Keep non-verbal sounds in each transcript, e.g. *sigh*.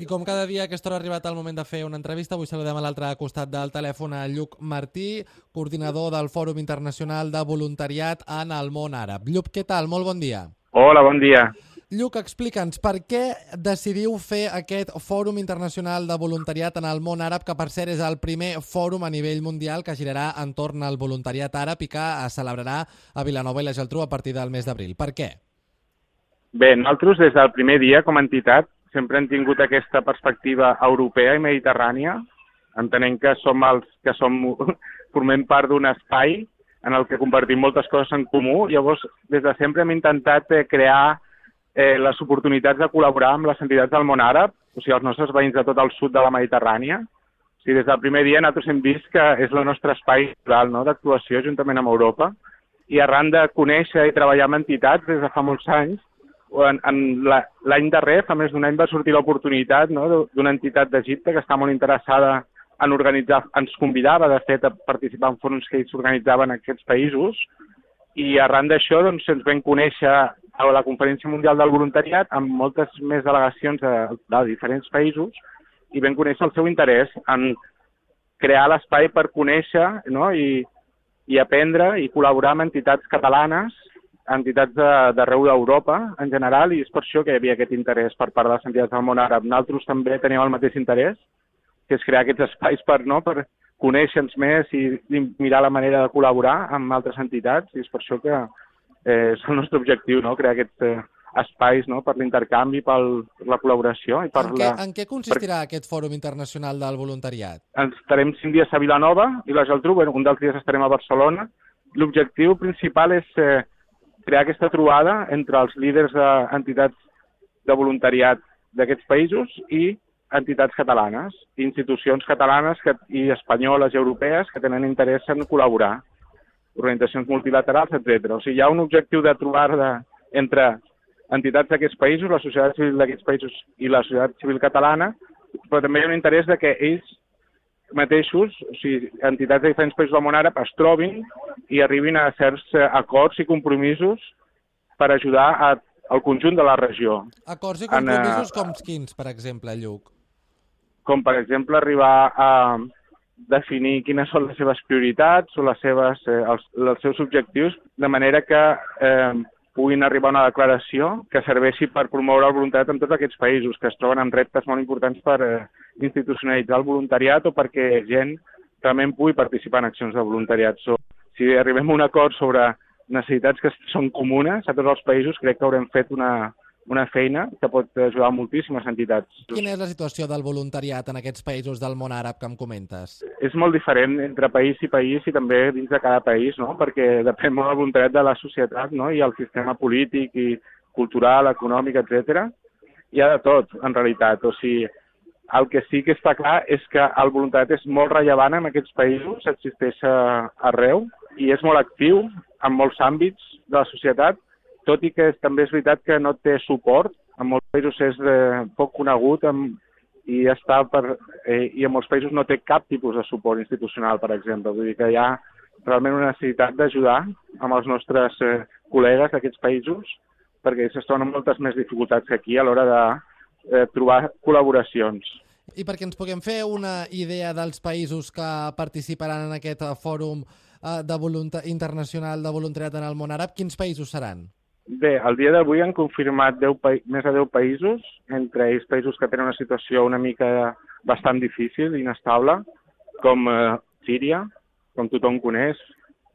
I com cada dia a aquesta hora ha arribat el moment de fer una entrevista, avui saludem a l'altre costat del telèfon a Lluc Martí, coordinador del Fòrum Internacional de Voluntariat en el món àrab. Lluc, què tal? Molt bon dia. Hola, bon dia. Lluc, explica'ns, per què decidiu fer aquest Fòrum Internacional de Voluntariat en el món àrab, que per cert és el primer fòrum a nivell mundial que girarà entorn al voluntariat àrab i que es celebrarà a Vilanova i la Geltrú a partir del mes d'abril. Per què? Bé, nosaltres des del primer dia com a entitat sempre hem tingut aquesta perspectiva europea i mediterrània, entenent que som els que som, *laughs* formem part d'un espai en el que compartim moltes coses en comú. Llavors, des de sempre hem intentat eh, crear eh, les oportunitats de col·laborar amb les entitats del món àrab, o sigui, els nostres veïns de tot el sud de la Mediterrània. O sigui, des del primer dia nosaltres hem vist que és el nostre espai no, d'actuació juntament amb Europa i arran de conèixer i treballar amb entitats des de fa molts anys, en, en l'any darrer, fa més d'un any, va sortir l'oportunitat no, d'una entitat d'Egipte que està molt interessada en organitzar, ens convidava, de fet, a participar en fòrums que ells organitzaven en aquests països, i arran d'això doncs, ens vam conèixer a la Conferència Mundial del Voluntariat amb moltes més delegacions de, de diferents països i vam conèixer el seu interès en crear l'espai per conèixer no? I, i aprendre i col·laborar amb entitats catalanes entitats d'arreu de, d'Europa en general i és per això que hi havia aquest interès per part de les entitats del món àrab. Nosaltres també teníem el mateix interès, que és crear aquests espais per, no, per conèixer-nos més i, i mirar la manera de col·laborar amb altres entitats i és per això que eh, és el nostre objectiu, no? crear aquests eh, espais no? per l'intercanvi, per la col·laboració. I per en, què, la... en què consistirà per... aquest Fòrum Internacional del Voluntariat? Estarem cinc dies a Vilanova i la Geltrú, bueno, un dels dies estarem a Barcelona. L'objectiu principal és eh, crear aquesta trobada entre els líders d'entitats de voluntariat d'aquests països i entitats catalanes, institucions catalanes que, i espanyoles i europees que tenen interès en col·laborar, organitzacions multilaterals, etc. O sigui, hi ha un objectiu de trobar de, entre entitats d'aquests països, la societat civil d'aquests països i la societat civil catalana, però també hi ha un interès de que ells mateixos, o sigui, entitats de diferents països del món àrab, es trobin i arribin a certs eh, acords i compromisos per ajudar a, al conjunt de la regió. Acords i compromisos en, com quins, per exemple, Lluc? Com, per exemple, arribar a definir quines són les seves prioritats o les seves, eh, els, els seus objectius, de manera que eh, puguin arribar a una declaració que serveixi per promoure el voluntariat en tots aquests països que es troben amb reptes molt importants per eh, institucionalitzar el voluntariat o perquè gent realment pugui participar en accions de voluntariat. So, si arribem a un acord sobre necessitats que són comunes a tots els països, crec que haurem fet una, una feina que pot ajudar moltíssimes entitats. Quina és la situació del voluntariat en aquests països del món àrab que em comentes? És molt diferent entre país i país i també dins de cada país, no? perquè depèn molt del voluntariat de la societat no? i el sistema polític i cultural, econòmic, etc. Hi ha de tot, en realitat. O sigui, el que sí que està clar és que el voluntariat és molt rellevant en aquests països, existeix arreu i és molt actiu en molts àmbits de la societat, tot i que també és veritat que no té suport, en molts països és eh, poc conegut amb, i està per, eh, i en molts països no té cap tipus de suport institucional, per exemple. Vull dir que hi ha realment una necessitat d'ajudar amb els nostres eh, col·legues d'aquests països perquè ells es troben moltes més dificultats que aquí a l'hora de eh, trobar col·laboracions. I perquè ens puguem fer una idea dels països que participaran en aquest fòrum eh, de internacional de voluntariat en el món àrab, quins països seran? Bé, el dia d'avui han confirmat 10 més de 10 països, entre ells països que tenen una situació una mica bastant difícil, inestable, com eh, Síria, com tothom coneix,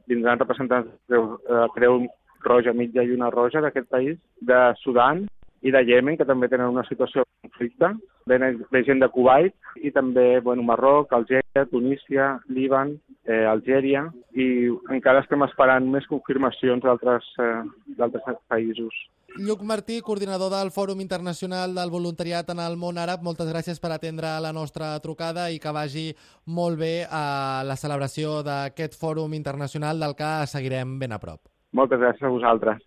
vindran representants de eh, Creu Roja Mitja i una Roja d'aquest país, de Sudan, i de Yemen, que també tenen una situació de conflicte. Ve gent de Kuwait i també bueno, Marroc, Algèria, Tunísia, Líban, eh, Algèria i encara estem esperant més confirmacions d'altres eh, països. Lluc Martí, coordinador del Fòrum Internacional del Voluntariat en el món àrab, moltes gràcies per atendre la nostra trucada i que vagi molt bé a la celebració d'aquest Fòrum Internacional del que seguirem ben a prop. Moltes gràcies a vosaltres.